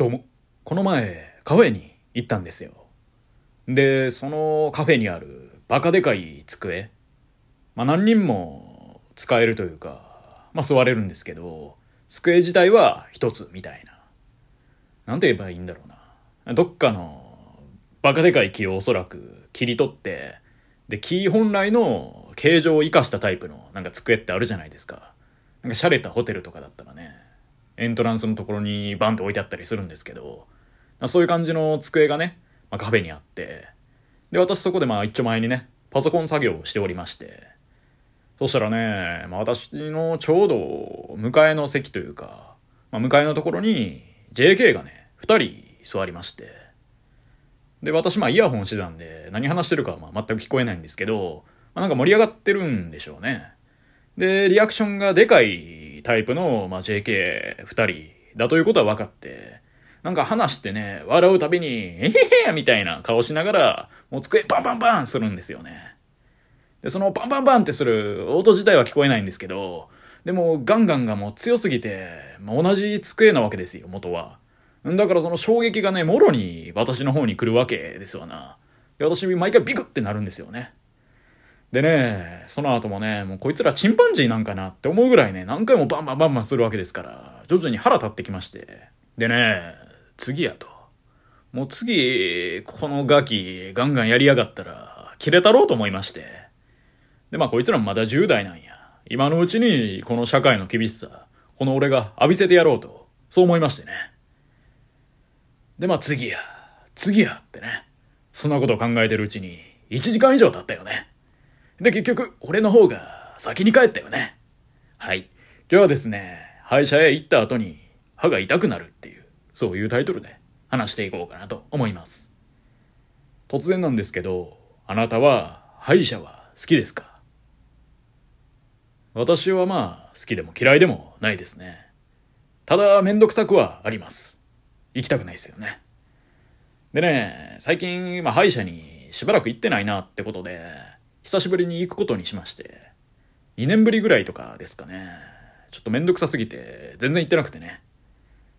どうも。この前、カフェに行ったんですよ。で、そのカフェにあるバカでかい机。まあ何人も使えるというか、まあ座れるんですけど、机自体は一つみたいな。なんて言えばいいんだろうな。どっかのバカでかい木をおそらく切り取って、で、木本来の形状を生かしたタイプのなんか机ってあるじゃないですか。なんか洒落たホテルとかだったらね、エントランスのところにバンと置いてあったりするんですけど、そういう感じの机がね、まあ、カフェにあって、で、私そこでまあ一丁前にね、パソコン作業をしておりまして、そしたらね、まあ、私のちょうど向かいの席というか、まあ、向かいのところに JK がね、二人座りまして、で、私まあイヤホンしてたんで、何話してるかはまあ全く聞こえないんですけど、まあ、なんか盛り上がってるんでしょうね。で、リアクションがでかいタイプの、まあ、JK2 人だということは分かって、なんか話してね、笑うたびに、えへへみたいな顔しながら、もう机バンバンバンするんですよね。で、そのバンバンバンってする音自体は聞こえないんですけど、でもガンガンがもう強すぎて、まあ、同じ机なわけですよ、元は。だからその衝撃がね、もろに私の方に来るわけですわな。で、私毎回ビクってなるんですよね。でね、その後もね、もうこいつらチンパンジーなんかなって思うぐらいね、何回もバンバンバンバンするわけですから、徐々に腹立ってきまして。でね、次やと。もう次、このガキ、ガンガンやりやがったら、切れたろうと思いまして。で、まあこいつらもまだ10代なんや。今のうちに、この社会の厳しさ、この俺が浴びせてやろうと、そう思いましてね。で、まあ次や、次やってね。そんなことを考えてるうちに、1時間以上経ったよね。で、結局、俺の方が先に帰ったよね。はい。今日はですね、歯医者へ行った後に歯が痛くなるっていう、そういうタイトルで話していこうかなと思います。突然なんですけど、あなたは歯医者は好きですか？私はまあ、好きでも嫌いでもないですね。ただ、めんどくさくはあります。行きたくないですよね。でね、最近、まあ、歯医者にしばらく行ってないなってことで、久しぶりに行くことにしまして、2年ぶりぐらいとかですかね。ちょっとめんどくさすぎて、全然行ってなくてね。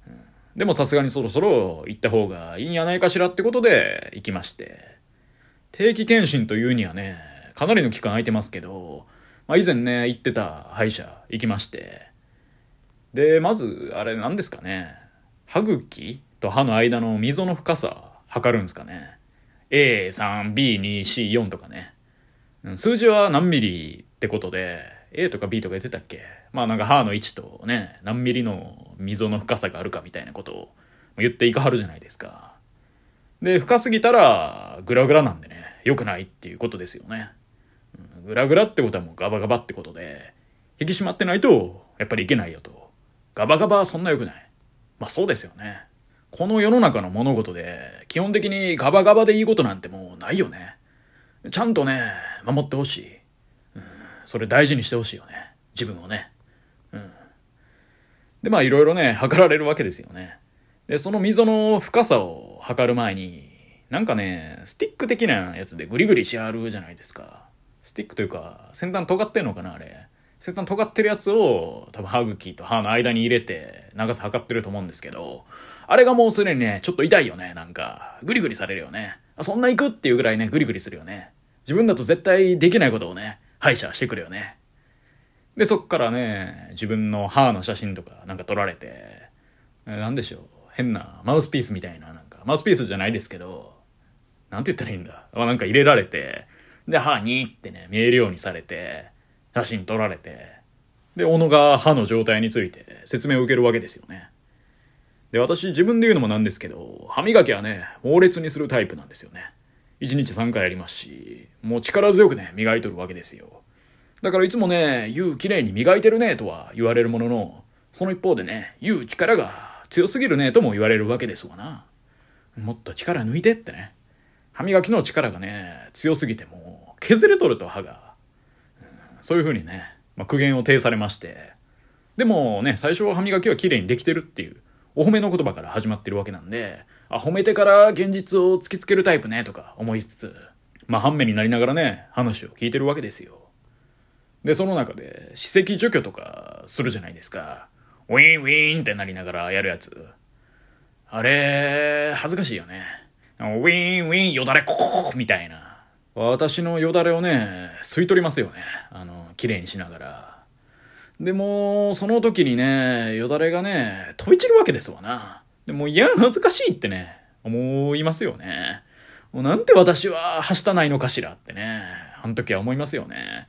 うん、でもさすがにそろそろ行った方がいいんやないかしらってことで行きまして。定期検診というにはね、かなりの期間空いてますけど、まあ、以前ね、行ってた歯医者行きまして。で、まず、あれ何ですかね。歯茎と歯の間の溝の深さ測るんですかね。A3、B2、C4 とかね。数字は何ミリってことで、A とか B とか言ってたっけ？まあなんか歯の位置とね、何ミリの溝の深さがあるかみたいなことを言っていかはるじゃないですか。で、深すぎたらグラグラなんでね、良くないっていうことですよね。グラグラってことはもうガバガバってことで、引き締まってないと、やっぱりいけないよと。ガバガバはそんな良くない。まあそうですよね。この世の中の物事で、基本的にガバガバでいいことなんてもうないよね。ちゃんとね、守ってほしい。うん、それ大事にしてほしいよね。自分をね。うん。で、まあいろいろね、測られるわけですよね。で、その溝の深さを測る前に、なんかね、スティック的なやつでグリグリしはるじゃないですか。スティックというか、先端尖ってんのかな、あれ。先端尖ってるやつを、多分歯茎と歯の間に入れて、長さ測ってると思うんですけど、あれがもうすでにね、ちょっと痛いよね、なんか。グリグリされるよね。そんな行くっていうぐらいね、グリグリするよね。自分だと絶対できないことをね、歯医者してくるよね。で、そっからね、自分の歯の写真とかなんか撮られて、なんでしょう、変なマウスピースみたいな、なんか、マウスピースじゃないですけど、なんて言ったらいいんだ。なんか入れられて、で、歯にってね、見えるようにされて、写真撮られて、で、小野が歯の状態について説明を受けるわけですよね。で、私自分で言うのもなんですけど、歯磨きはね、猛烈にするタイプなんですよね。1日3回やりますし、もう力強くね、磨いとるわけですよ。だからいつもね、言う綺麗に磨いてるねとは言われるものの、その一方でね、言う力が強すぎるねとも言われるわけですわな。もっと力抜いてってね。歯磨きの力がね、強すぎても削れとると歯が。そういう風にね、まあ、苦言を呈されまして。でもね、最初は歯磨きは綺麗にできてるっていうお褒めの言葉から始まってるわけなんで、あ、褒めてから現実を突きつけるタイプね、とか思いつつ、まあ、半目になりながらね、話を聞いてるわけですよ。で、その中で、歯石除去とかするじゃないですか。ウィンウィーンってなりながらやるやつ。あれ、恥ずかしいよね。ウィン、ウィン、よだれ、こーみたいな。私のよだれをね、吸い取りますよね。あの、綺麗にしながら。でも、その時にね、よだれがね、飛び散るわけですわな。でも、いや、恥ずかしいってね、思いますよね。もうなんて私ははしたないのかしらってね、あの時は思いますよね。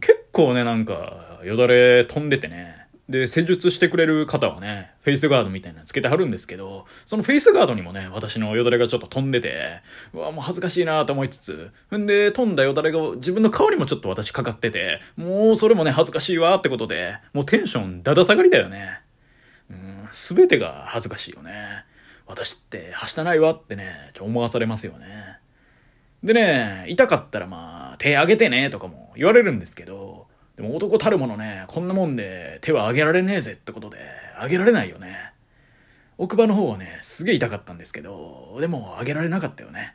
結構ね、なんか、よだれ飛んでてね、で、施術してくれる方はね、フェイスガードみたいなのつけてはるんですけど、そのフェイスガードにもね、私のよだれがちょっと飛んでて、うわ、もう恥ずかしいなと思いつつ、んで、飛んだよだれが自分の顔にもちょっと私かかってて、もうそれもね、恥ずかしいわってことで、もうテンションだだ下がりだよね。うん、すべてが恥ずかしいよね。私ってはしたないわってね、ちょ思わされますよね。でね、痛かったらまあ、手上げてねとかも言われるんですけど、でも男たるものね、こんなもんで手は上げられねえぜってことで、上げられないよね。奥歯の方はね、すげえ痛かったんですけど、でも上げられなかったよね。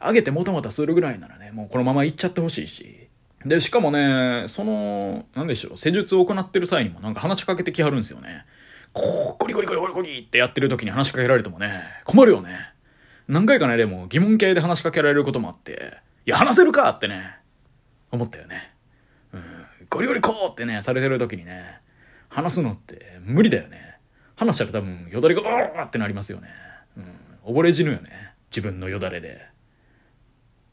上げてもたもたするぐらいならね、もうこのまま行っちゃってほしいし。で、しかもね、その、なんでしょう、施術を行ってる際にもなんか話しかけてきはるんですよね。こう、ゴリゴリゴリゴリゴリってやってる時に話しかけられてもね、困るよね。何回かね、でも疑問系で話しかけられることもあって、いや、話せるかってね、思ったよね。うんゴリゴリこうってね、されてる時にね、話すのって無理だよね。話したら多分よだれが、おーってなりますよね。うん。溺れ死ぬよね。自分のよだれで。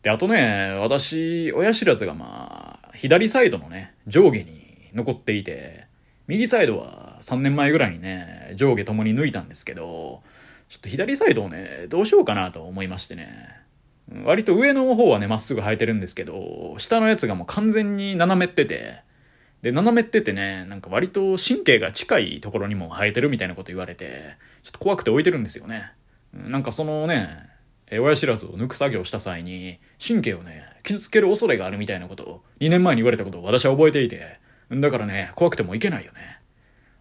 で、あとね、私、親知らずがまあ、左サイドのね、上下に残っていて、右サイドは3年前ぐらいにね、上下ともに抜いたんですけど、ちょっと左サイドをね、どうしようかなと思いましてね。割と上の方はね、まっすぐ生えてるんですけど、下のやつがもう完全に斜めってて、で、斜めっててね、なんか割と神経が近いところにも生えてるみたいなこと言われて、ちょっと怖くて置いてるんですよね。なんかそのね、親知らずを抜く作業した際に、神経をね、傷つける恐れがあるみたいなことを、2年前に言われたことを私は覚えていて、だからね、怖くてもいけないよね。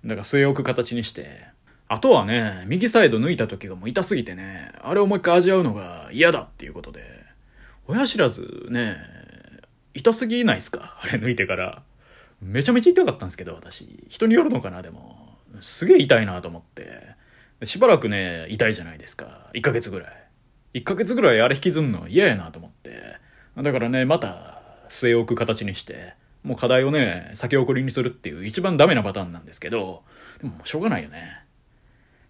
だから据え置く形にして、あとはね、右サイド抜いた時がもう痛すぎてね、あれをもう一回味わうのが嫌だっていうことで、親知らずね、痛すぎないっすか？あれ抜いてから。めちゃめちゃ痛かったんですけど、私。人によるのかな、でも。すげえ痛いなと思って。しばらくね、痛いじゃないですか。1ヶ月ぐらい。1ヶ月ぐらいあれ引きずんの嫌やなと思って。だからね、また据え置く形にして、もう課題をね、先送りにするっていう一番ダメなパターンなんですけど、でももしょうがないよね。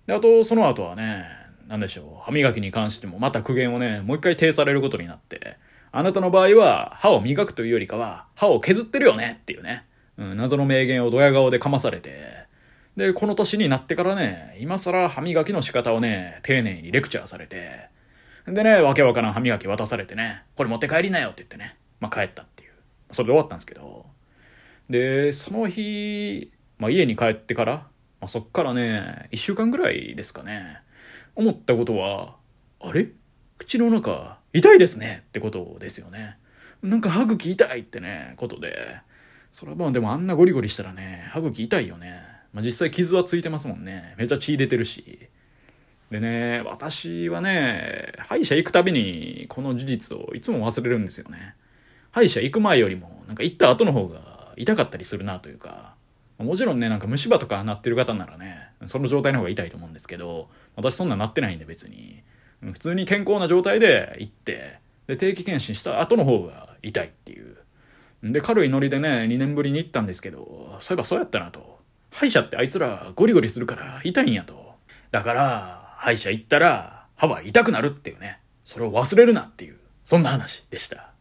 で、あと、その後はね、なんでしょう、歯磨きに関してもまた苦言をね、もう一回呈されることになって、あなたの場合は歯を磨くというよりかは歯を削ってるよねっていうね。うん、謎の名言をドヤ顔でかまされて、で、この年になってからね、今更歯磨きの仕方をね、丁寧にレクチャーされて、でね、わけわからん歯磨き渡されてね、これ持って帰りなよって言ってね、まあ帰った。それで終わったんですけど、で、その日、まあ家に帰ってから、まあ、そっからね、一週間ぐらいですかね、思ったことは、あれ？口の中、痛いですね？ってことですよね。なんか歯茎痛いってね、ことで、それはまあでもあんなゴリゴリしたらね、歯茎痛いよね。まあ、実際傷はついてますもんね。めちゃ血出てるし。でね、私はね、歯医者行くたびにこの事実をいつも忘れるんですよね。歯医者行く前よりも、なんか行った後の方が痛かったりするなというか、もちろんね、なんか虫歯とかなってる方ならね、その状態の方が痛いと思うんですけど、私そんななってないんで別に。普通に健康な状態で行って、で、定期検診した後の方が痛いっていう。で、軽いノリでね、2年ぶりに行ったんですけど、そういえばそうやったなと。歯医者ってあいつらゴリゴリするから痛いんやと。だから、歯医者行ったら歯は痛くなるっていうね。それを忘れるなっていう、そんな話でした。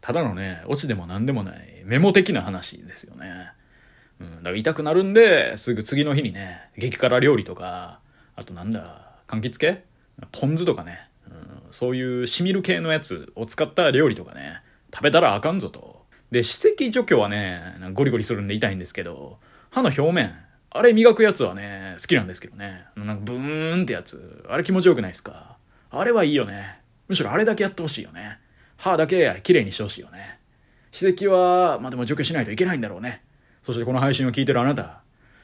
ただのね、オチでも何でもないメモ的な話ですよね。うん、だから痛くなるんで、すぐ次の日にね、激辛料理とか、あとなんだ、柑橘系？ポン酢とかね、うん、そういうしみる系のやつを使った料理とかね、食べたらあかんぞと。で、歯石除去はね、ゴリゴリするんで痛いんですけど、歯の表面、あれ磨くやつはね、好きなんですけどね。なんかブーンってやつ、あれ気持ちよくないですか？あれはいいよね。むしろあれだけやってほしいよね。歯だけ綺麗にしてほしいよね。歯石は、まあでも除去しないといけないんだろうね。そしてこの配信を聞いてるあなた、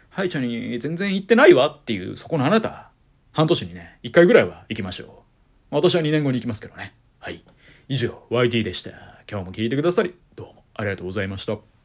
歯医者に全然行ってないわっていうそこのあなた、半年にね、一回ぐらいは行きましょう。私は2年後に行きますけどね。はい。以上、YT でした。今日も聞いてくださり、どうもありがとうございました。